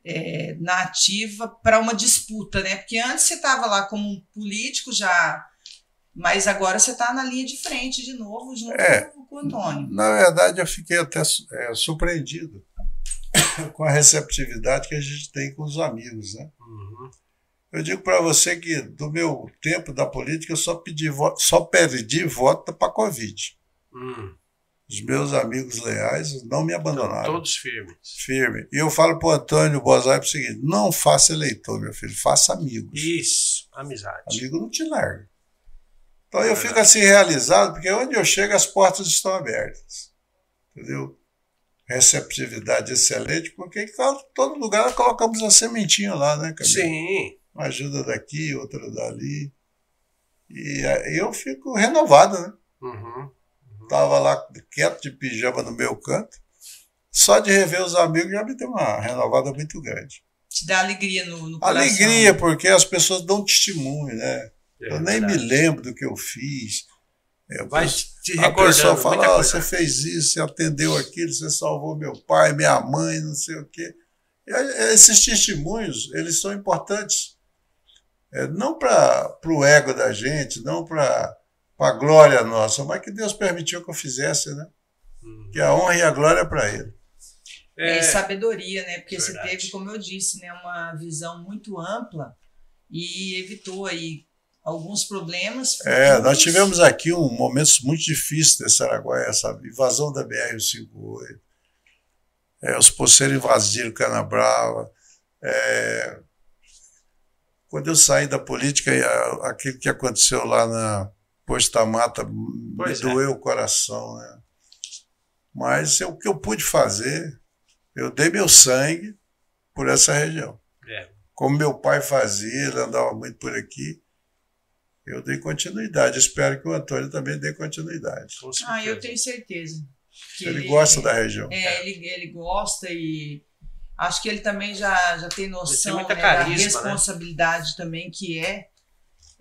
Speaker 3: é, na ativa para uma disputa, né? Porque antes você estava lá como um político já, mas agora você está na linha de frente de novo, junto
Speaker 2: É.
Speaker 3: com o Antônio.
Speaker 2: Na verdade, eu fiquei até é, surpreendido com a receptividade que a gente tem com os amigos, né?
Speaker 1: Uhum.
Speaker 2: Eu digo para você que do meu tempo da política eu só pedi voto, só perdi voto para Covid.
Speaker 1: Hum.
Speaker 2: Os meus amigos leais não me abandonaram.
Speaker 1: todos firmes.
Speaker 2: Firme. E eu falo para o Antônio Bozai o seguinte: não faça eleitor, meu filho, faça amigos.
Speaker 1: Isso, amizade.
Speaker 2: Amigo não te larga. Então eu
Speaker 1: Verdade.
Speaker 2: fico assim realizado, porque onde eu chego as portas estão abertas. Entendeu? Receptividade excelente, porque em todo lugar nós colocamos a sementinha lá, né, Camilo?
Speaker 1: Sim.
Speaker 2: Uma ajuda daqui, outra dali. E aí eu fico renovado, né?
Speaker 1: Uhum.
Speaker 2: Tava lá quieto de pijama no meu canto. Só de rever os amigos já me deu uma renovada muito grande.
Speaker 3: Te dá alegria no, no coração.
Speaker 2: Alegria, porque as pessoas dão testemunho, né?
Speaker 1: É
Speaker 2: eu nem me
Speaker 1: verdade.
Speaker 2: lembro do que eu fiz. É,
Speaker 1: Vai
Speaker 2: a
Speaker 1: te
Speaker 2: pessoa
Speaker 1: recordando.
Speaker 2: fala,
Speaker 1: muita
Speaker 2: "Ó,
Speaker 1: coisa.
Speaker 2: você fez isso, você atendeu aquilo, você salvou meu pai, minha mãe, não sei o quê. E esses testemunhos, eles são importantes. É, não para o ego da gente, não para a glória nossa, mas que Deus permitiu que eu fizesse, né?
Speaker 1: Uhum.
Speaker 2: Que a honra e a glória é para Ele.
Speaker 3: É,
Speaker 1: É,
Speaker 3: sabedoria, né? Porque
Speaker 1: Verdade.
Speaker 3: você teve, como eu disse, né, uma visão muito ampla e evitou aí alguns problemas.
Speaker 2: É, nós tivemos aqui um momentos muito difíceis desse Araguaia, essa invasão da BR-158, é, os poceiros invadiram Canabrava. É, quando eu saí da política, e aquilo que aconteceu lá na Posto da Mata me
Speaker 1: Pois é.
Speaker 2: doeu o coração. Né? Mas é o que eu pude fazer, eu dei meu sangue por essa região.
Speaker 1: É.
Speaker 2: Como meu pai fazia, ele andava muito por aqui. Eu dei continuidade. Espero que o Antônio também dê continuidade.
Speaker 3: Ah, eu tenho certeza. que
Speaker 2: Ele gosta da região.
Speaker 3: É, ele, ele gosta e acho que ele também já, já tem noção
Speaker 1: muita
Speaker 3: né,
Speaker 1: carisma,
Speaker 3: da
Speaker 1: né?
Speaker 3: responsabilidade também que é,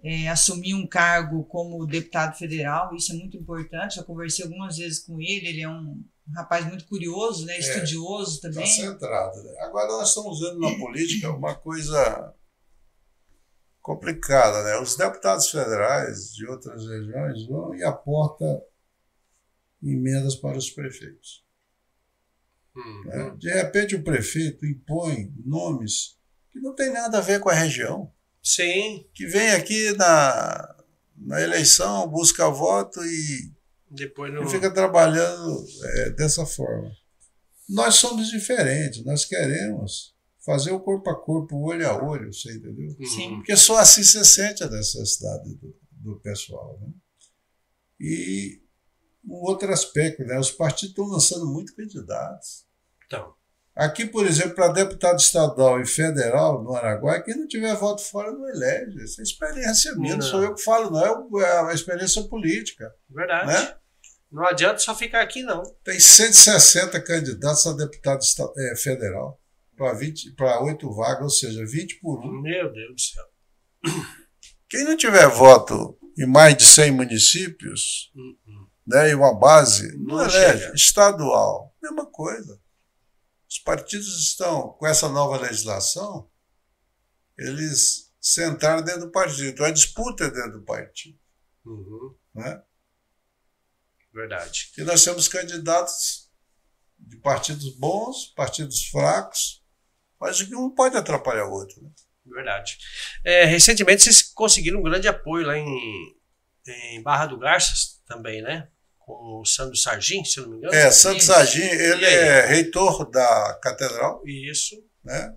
Speaker 3: é, assumir um cargo como deputado federal. Isso é muito importante. Já conversei algumas vezes com ele. Ele é um rapaz muito curioso, né, estudioso
Speaker 2: Está
Speaker 3: também.
Speaker 2: centrado. né? Agora nós estamos vendo na política uma coisa complicada. Né? Os deputados federais de outras regiões vão e aportam emendas para os prefeitos.
Speaker 1: Uhum.
Speaker 2: né? De repente o prefeito impõe nomes que não tem nada a ver com a região.
Speaker 1: Sim,
Speaker 2: que vem aqui na, na eleição, busca voto e,
Speaker 1: depois
Speaker 2: e
Speaker 1: não.
Speaker 2: fica trabalhando é, dessa forma. Nós somos diferentes, nós queremos fazer o corpo a corpo, o olho a olho, você entendeu?
Speaker 1: Uhum.
Speaker 3: Sim.
Speaker 2: Porque só assim você sente a necessidade do, do pessoal. Né? E um outro aspecto, né? os partidos estão lançando muito candidatos.
Speaker 1: Então,
Speaker 2: Aqui, por exemplo, para deputado estadual e federal no Araguaia, quem não tiver voto fora não elege. Isso é experiência minha, não, sou eu que falo, não. É É a experiência política.
Speaker 1: verdade.
Speaker 2: Né?
Speaker 1: Não adianta só ficar aqui, não.
Speaker 2: Tem 160 candidatos a deputado eh, federal para oito vagas, ou seja, 20 por um.
Speaker 1: Meu Deus do céu.
Speaker 2: Quem não tiver voto em mais de 100 municípios
Speaker 1: Uhum.
Speaker 2: né, e uma base, não,
Speaker 1: Não
Speaker 2: elege. Estadual, mesma coisa. Os partidos estão, com essa nova legislação, eles sentaram dentro do partido. A disputa é dentro do partido.
Speaker 1: Uhum.
Speaker 2: Né?
Speaker 1: Verdade.
Speaker 2: E nós temos candidatos de partidos bons, partidos fracos, mas que um pode atrapalhar o outro. Né?
Speaker 1: Verdade. É, recentemente vocês conseguiram um grande apoio lá em, em Barra do Garças também, né? O Sandro Sargin, se não me engano.
Speaker 2: É,
Speaker 3: Isso.
Speaker 2: Sagim, ele é reitor da catedral,
Speaker 1: Isso.
Speaker 2: né?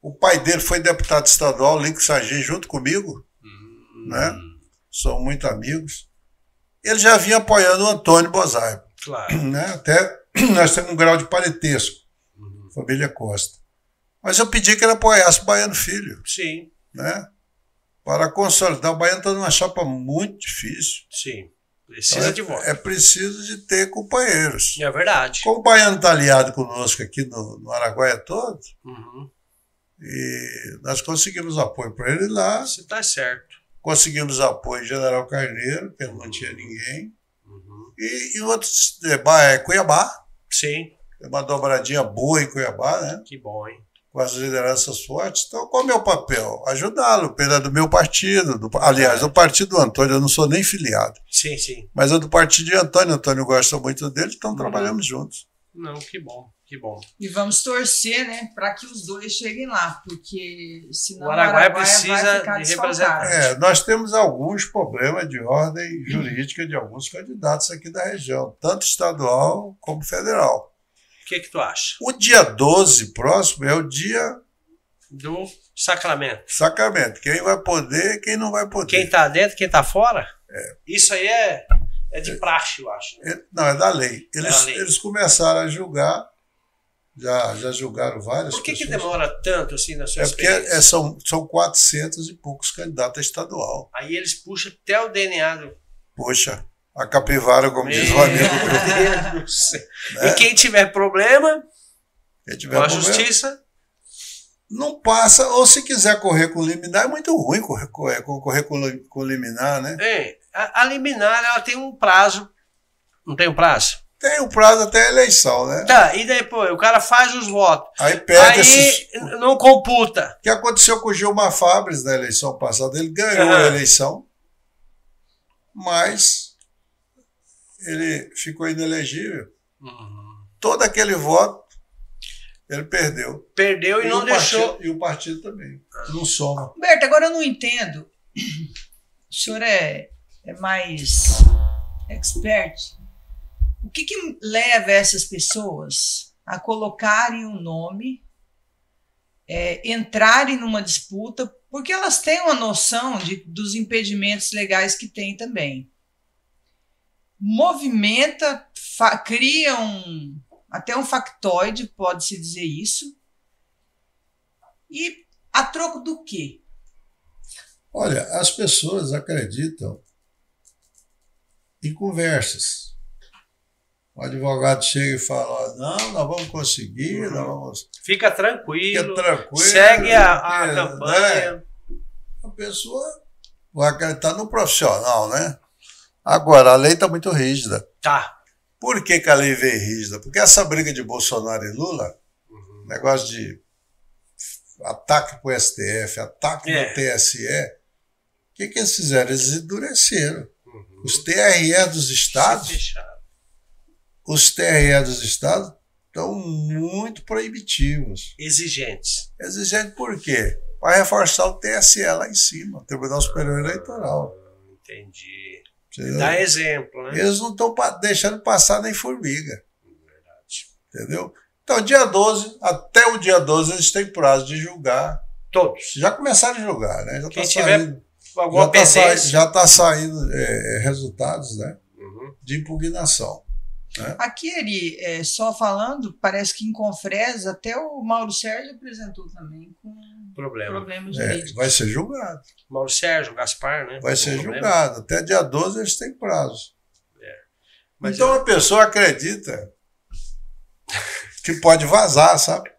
Speaker 2: O pai dele foi deputado estadual, Lincoln Sagim, junto comigo,
Speaker 1: Hum,
Speaker 2: Né? são muito amigos. Ele já vinha apoiando o Antônio Bozai,
Speaker 1: Claro.
Speaker 2: né? Até nós temos um grau de parentesco,
Speaker 1: Uhum.
Speaker 2: família Costa. Mas eu pedi que ele apoiasse o Baiano Filho,
Speaker 1: Sim,
Speaker 2: né? Para consolidar. O Baiano está numa chapa muito difícil.
Speaker 1: sim.
Speaker 2: Então,
Speaker 1: Precisa
Speaker 2: é,
Speaker 1: de voto.
Speaker 2: é preciso de ter companheiros.
Speaker 1: É verdade.
Speaker 2: Como o Baiano está aliado conosco aqui no, no Araguaia todo,
Speaker 1: Uhum.
Speaker 2: e nós conseguimos apoio para ele lá,
Speaker 1: Você tá certo.
Speaker 2: Conseguimos apoio General Carneiro, que não tinha ninguém.
Speaker 1: Uhum.
Speaker 2: E, e outros, é, é, Cuiabá,
Speaker 1: Sim,
Speaker 2: é uma dobradinha boa em Cuiabá, né?
Speaker 1: que bom, hein?
Speaker 2: Com as lideranças fortes. Então, qual é o meu papel? Ajudá-lo, pela do meu partido. Do, aliás, do partido do Antônio, eu não sou nem filiado,
Speaker 1: Sim, sim.
Speaker 2: mas é do partido de Antônio. Antônio gosta muito dele, então
Speaker 1: Uhum.
Speaker 2: trabalhamos juntos.
Speaker 1: Não, que bom, que bom.
Speaker 3: E vamos torcer, né, para que os dois cheguem lá, porque senão
Speaker 1: O Araguaia
Speaker 3: vai
Speaker 1: precisa
Speaker 3: ficar
Speaker 1: de
Speaker 3: desfalcado.
Speaker 1: representante.
Speaker 2: É, nós temos alguns problemas de ordem jurídica de alguns candidatos aqui da região, tanto estadual como federal.
Speaker 1: O que que tu acha?
Speaker 2: O dia 12 próximo é o dia
Speaker 1: Do sacramento.
Speaker 2: sacramento. Quem vai poder, quem não vai poder.
Speaker 1: Quem tá dentro, quem tá fora? Isso aí é, é de praxe, eu acho.
Speaker 2: É- Não, é da lei. Eles,
Speaker 1: da lei.
Speaker 2: eles começaram a julgar, já, já julgaram várias
Speaker 1: Por que, que demora tanto assim na sua
Speaker 2: É porque é, são, são 400 e poucos candidatos a estadual.
Speaker 1: Aí eles puxam até o DNA do.
Speaker 2: Poxa, a capivara, como diz o amigo meu.
Speaker 1: Deus do céu.
Speaker 2: Né?
Speaker 1: E quem tiver problema,
Speaker 2: Quem tiver
Speaker 1: com a
Speaker 2: problema,
Speaker 1: justiça,
Speaker 2: não passa, ou se quiser correr com liminar, é muito ruim correr, correr, correr com, com liminar, né?
Speaker 1: é, a, a liminar ela tem um prazo. Não tem um prazo?
Speaker 2: Tem o prazo até a eleição, né?
Speaker 1: Tá, e depois o cara faz os votos.
Speaker 2: Aí perde
Speaker 1: Aí
Speaker 2: esses.
Speaker 1: não computa.
Speaker 2: O que aconteceu com o Gilmar Fabres na eleição passada? Ele ganhou a eleição, mas ele ficou inelegível. Todo aquele voto ele perdeu.
Speaker 1: Perdeu e, não
Speaker 2: o
Speaker 1: deixou.
Speaker 2: partido, e o partido também. Não soma.
Speaker 3: Humberto, agora eu não entendo. O senhor é, é mais expert. O que, que leva essas pessoas a colocarem um nome, é, entrarem numa disputa, porque elas têm uma noção de, dos impedimentos legais que tem também. Movimenta, cria um, até um factoide, pode-se dizer isso. E a troco do quê?
Speaker 2: Olha, as pessoas acreditam em conversas. O advogado chega e fala: não, nós vamos conseguir,
Speaker 1: Uhum.
Speaker 2: nós vamos.
Speaker 1: Fica
Speaker 2: Fica
Speaker 1: tranquilo.
Speaker 2: tranquilo.
Speaker 1: segue a, a
Speaker 2: né?
Speaker 1: campanha.
Speaker 2: A pessoa vai acreditar no profissional, né? Agora, a lei está muito rígida.
Speaker 1: Tá.
Speaker 2: Por que, que a lei veio rígida? Porque essa briga de Bolsonaro e Lula,
Speaker 1: Uhum.
Speaker 2: negócio de ataque para o STF, ataque
Speaker 1: É.
Speaker 2: no TSE, o que, que eles fizeram? Eles endureceram.
Speaker 1: Uhum.
Speaker 2: Os TRE dos estados, os TRE dos estados estão muito proibitivos.
Speaker 1: Exigentes.
Speaker 2: Exigente por quê? Para reforçar o TSE lá em cima, o Tribunal Superior Eleitoral.
Speaker 1: Entendi.
Speaker 2: Entendeu?
Speaker 1: Dá exemplo, né?
Speaker 2: Eles não estão deixando passar nem formiga. Entendeu? Então, dia 12, até o dia 12, eles têm prazo de julgar.
Speaker 1: Todos.
Speaker 2: Já começaram a julgar, né? Já
Speaker 1: Quem
Speaker 2: tá
Speaker 1: tiver
Speaker 2: saindo,
Speaker 1: Alguma
Speaker 2: já tá,
Speaker 1: pendência.
Speaker 2: já tá saindo é, resultados né,
Speaker 1: Uhum.
Speaker 2: de impugnação.
Speaker 3: Aquele, é, só falando, parece que em Confresa até o Mauro Sérgio apresentou também com
Speaker 1: Problema.
Speaker 3: problemas
Speaker 2: É, vai ser julgado.
Speaker 1: Mauro Sérgio, Gaspar, né?
Speaker 2: Vai ser
Speaker 1: problema.
Speaker 2: julgado. Até dia 12 eles têm prazo.
Speaker 1: Mas
Speaker 2: então
Speaker 1: eu-
Speaker 2: a pessoa acredita que pode vazar, sabe?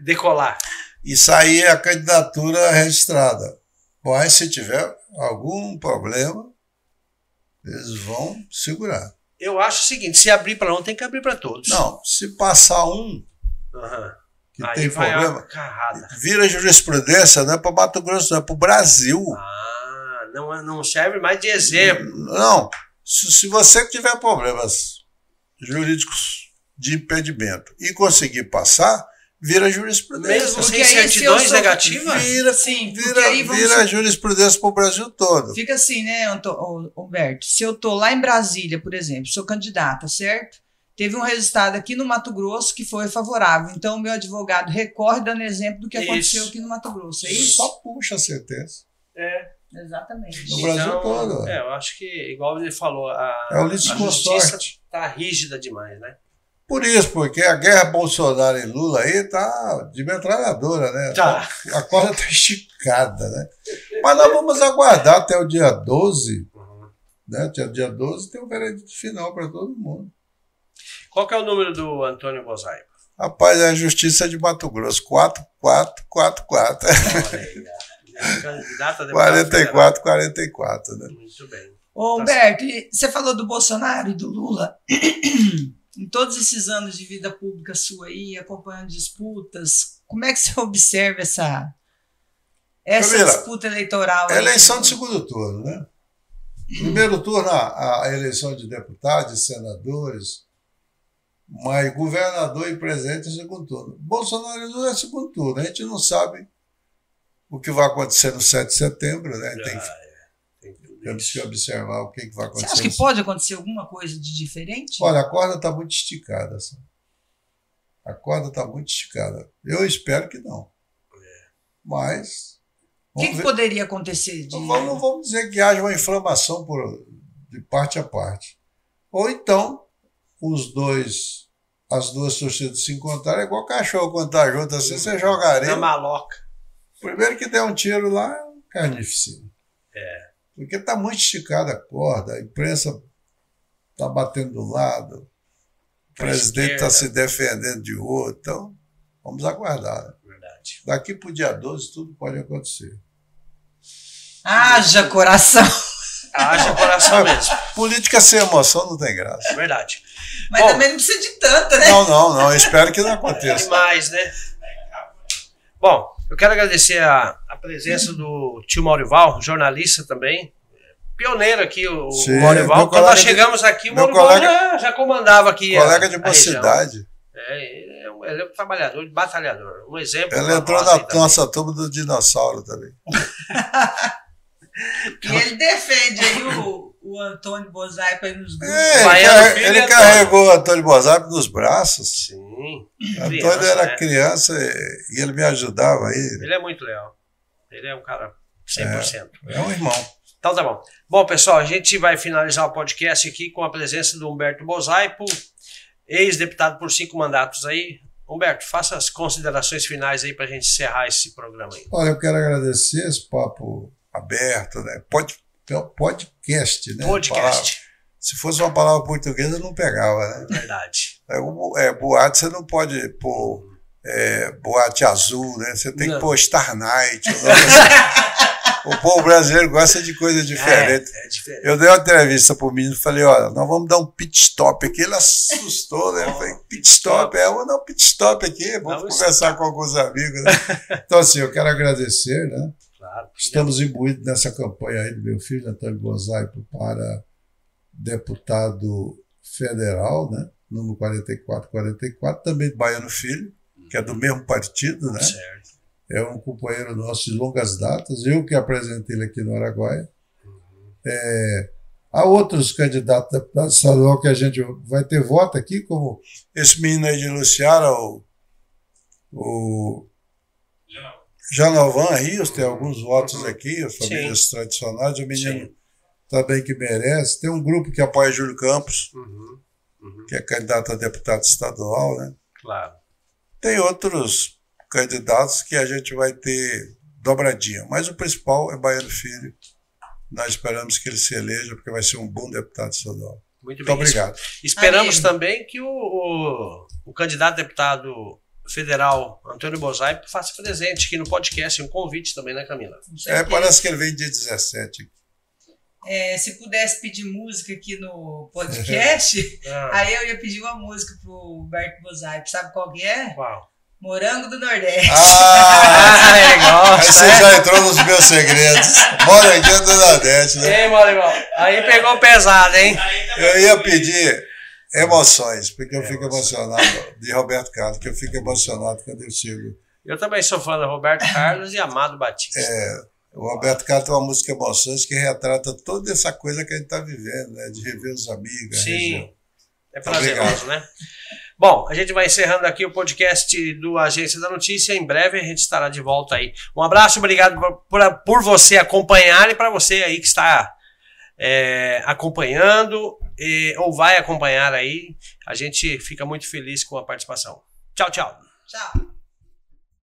Speaker 1: Decolar.
Speaker 2: E sair a candidatura registrada. Mas se tiver algum problema, eles vão segurar.
Speaker 1: Eu acho o seguinte: se abrir para um, tem que abrir para todos.
Speaker 2: Não, se passar um
Speaker 1: Aham.
Speaker 2: Que
Speaker 1: Aí
Speaker 2: tem
Speaker 1: vai
Speaker 2: problema, vira jurisprudência, não é para Mato Grosso, não é para o Brasil.
Speaker 1: Ah, não, não serve mais de exemplo.
Speaker 2: Não, se, se você tiver problemas jurídicos de impedimento e conseguir passar, vira jurisprudência.
Speaker 1: Mesmo
Speaker 3: Porque
Speaker 1: sem
Speaker 3: aí, se eu
Speaker 1: certidões negativas?
Speaker 2: Vira,
Speaker 3: Sim,
Speaker 2: vira,
Speaker 3: aí vamos
Speaker 2: vira jurisprudência para o Brasil todo.
Speaker 3: Fica assim, né, Humberto? Se eu tô lá em Brasília, por exemplo, sou candidata, certo? Teve um resultado aqui no Mato Grosso que foi favorável. Então, o meu advogado recorre dando exemplo do que
Speaker 1: Isso.
Speaker 3: aconteceu aqui no Mato Grosso. É isso?
Speaker 2: Só puxa a sentença.
Speaker 1: É.
Speaker 3: Exatamente.
Speaker 2: No Brasil
Speaker 1: Então,
Speaker 2: todo.
Speaker 1: É, eu acho que, igual ele falou, a,
Speaker 2: É o
Speaker 1: a justiça tá rígida demais, né?
Speaker 2: Por isso, porque a guerra Bolsonaro e Lula aí tá de metralhadora, né?
Speaker 1: Tá.
Speaker 2: A corda tá esticada, né? Mas nós vamos aguardar até o dia 12, né? Até o dia 12 tem um veredito final para todo mundo.
Speaker 1: Qual que é o número do Antônio Bozai?
Speaker 2: Rapaz, é a Justiça de Mato Grosso, 4444.
Speaker 1: Olha aí, É candidato a deputado
Speaker 2: 44, 44, né?
Speaker 1: Muito bem.
Speaker 3: Ô,
Speaker 1: Tá
Speaker 3: Humberto, e você falou do Bolsonaro e do Lula. em todos esses anos de vida pública sua aí, acompanhando disputas, como é que você observa essa, essa
Speaker 2: Camila,
Speaker 3: disputa eleitoral? aí?
Speaker 2: Eleição de segundo turno, né? Primeiro turno, a, a eleição de deputados, de senadores, mas governador e presidente em segundo turno. Bolsonaro não é segundo turno, a gente não sabe o que vai acontecer no 7 de setembro, né? Tem,
Speaker 1: Ah, é.
Speaker 2: Temos que observar o que, vai
Speaker 3: Você
Speaker 2: acontecer.
Speaker 3: acha que pode acontecer alguma coisa de diferente?
Speaker 2: Olha, a corda está muito esticada. Assim. A corda está muito esticada. Eu espero que não. Mas.
Speaker 3: O que, que poderia acontecer? De...
Speaker 2: Não vamos, não vamos dizer que haja uma inflamação por, de parte a parte. Ou então, os dois, as duas torcidas se encontrarem, é igual cachorro quando tá junto assim, você joga
Speaker 1: Na
Speaker 2: areia.
Speaker 1: maloca.
Speaker 2: Primeiro que der um tiro lá, é um carnificina.
Speaker 1: É.
Speaker 2: Porque tá muito esticada a corda, a imprensa tá batendo do lado, o
Speaker 1: Pra
Speaker 2: presidente está se defendendo de outro. Então, vamos aguardar. né?
Speaker 1: Verdade.
Speaker 2: Daqui para o dia 12, tudo pode acontecer.
Speaker 3: Haja coração!
Speaker 1: Haja coração mesmo.
Speaker 2: Política sem emoção não tem graça.
Speaker 1: Verdade.
Speaker 3: Mas
Speaker 1: Bom.
Speaker 3: também não precisa de tanta, né?
Speaker 2: Não, não, não. eu Espero que não aconteça.
Speaker 1: Demais, né? Bom, eu quero agradecer a, a presença do tio Maurival, jornalista também. Pioneiro aqui, o,
Speaker 2: Sim,
Speaker 1: Maurival. Quando nós
Speaker 2: colega de-
Speaker 1: chegamos aqui, o Maurival
Speaker 2: colega-
Speaker 1: já, já comandava aqui. a-
Speaker 2: Colega de
Speaker 1: a região.
Speaker 2: mocidade.
Speaker 1: É, ele é, um, ele é um trabalhador, batalhador. Um exemplo.
Speaker 2: Ela
Speaker 1: pra
Speaker 2: entrou na
Speaker 1: também.
Speaker 2: nossa turma do dinossauro também.
Speaker 3: E ele defende aí o, o Antônio Bozai para ir nos grupos.
Speaker 2: É, ele,
Speaker 1: Baiano
Speaker 2: car-
Speaker 1: Filho
Speaker 2: ele carregou o Antônio Bozap nos braços.
Speaker 1: Sim.
Speaker 2: Antônio
Speaker 1: criança,
Speaker 2: era
Speaker 1: né?
Speaker 2: criança e e ele me ajudava aí.
Speaker 1: Ele é muito leal. Ele é um cara 100%.
Speaker 2: É um irmão.
Speaker 1: Então tá bom. Bom, pessoal, a gente vai finalizar o podcast aqui com a presença do Humberto Bozaipo, ex-deputado por cinco mandatos aí. Humberto, faça as considerações finais aí para a gente encerrar esse programa aí.
Speaker 2: Olha, eu quero agradecer esse papo aberto, né? Pod, podcast, né? Palavra-
Speaker 1: Podcast.
Speaker 2: se fosse uma palavra portuguesa, eu não pegava, né?
Speaker 1: Verdade.
Speaker 2: É, é, boate, você não pode pôr é, boate azul, né? Você tem
Speaker 1: Não.
Speaker 2: que pôr Star Night. o povo brasileiro gosta de coisa diferente.
Speaker 1: É, é diferente.
Speaker 2: Eu dei uma entrevista pro menino e falei, olha, nós vamos dar um pit stop aqui. Ele assustou, né? Eu falei, pit stop? É, vamos dar um pit stop aqui, vamos
Speaker 1: Não,
Speaker 2: conversar com alguns amigos. Né? Então, assim, eu quero agradecer, né?
Speaker 1: Claro.
Speaker 2: Estamos imbuídos nessa campanha aí do meu filho, Antônio Bozaipo, para deputado federal, né? Número 4444, também do Baiano Filho, que é do mesmo partido, né?
Speaker 1: Certo.
Speaker 2: É um companheiro nosso de longas datas, eu que apresentei ele aqui no Araguaia. É, há outros candidatos a deputado estadual que a gente vai ter voto aqui, como esse menino aí de Luciara, o, o Janovan Rios, tem alguns votos aqui, as famílias tradicionais, o menino
Speaker 1: Sim.
Speaker 2: também que merece. Tem um grupo que apoia Júlio Campos,
Speaker 1: Uhum. Uhum.
Speaker 2: que é candidato a deputado estadual, né?
Speaker 1: Claro.
Speaker 2: Tem outros candidatos que a gente vai ter dobradinha, mas o principal é Baiano Filho. Nós esperamos que ele se eleja, porque vai ser um bom deputado estadual.
Speaker 1: Muito
Speaker 2: Muito
Speaker 1: bem.
Speaker 2: obrigado.
Speaker 1: Esperamos também que o, o, o candidato a deputado federal Antônio Bozaipo faça presente aqui no podcast, um convite também, né, Camila?
Speaker 2: É, parece que ele vem dia 17.
Speaker 3: É, se pudesse pedir música aqui no podcast,
Speaker 1: Ah,
Speaker 3: aí eu ia pedir uma música pro Humberto Bozai. Sabe qual que é?
Speaker 1: uau.
Speaker 3: Morango do Nordeste.
Speaker 2: Ah!
Speaker 1: Ah, legal.
Speaker 2: Aí você já entrou nos meus segredos. Moranguinho do Nordeste, né?
Speaker 1: Ei, aí pegou pesado, hein?
Speaker 2: Eu ia pedir emoções, porque eu
Speaker 1: É,
Speaker 2: fico
Speaker 1: emoção.
Speaker 2: emocionado, de Roberto Carlos, que eu fico emocionado quando eu chego.
Speaker 1: Eu também sou fã do Roberto Carlos e Amado Batista.
Speaker 2: O Roberto Carlos tem uma música Emoções que retrata toda essa coisa que a gente está vivendo, né? De rever os amigos.
Speaker 1: Sim, é prazeroso,
Speaker 2: Obrigado.
Speaker 1: né? Bom, a gente vai encerrando aqui o podcast do Agência da Notícia. Em breve a gente estará de volta aí. Um abraço, obrigado por, por, por você acompanhar e para você aí que está é, acompanhando e- ou vai acompanhar aí. A gente fica muito feliz com a participação. Tchau, tchau.
Speaker 3: Tchau.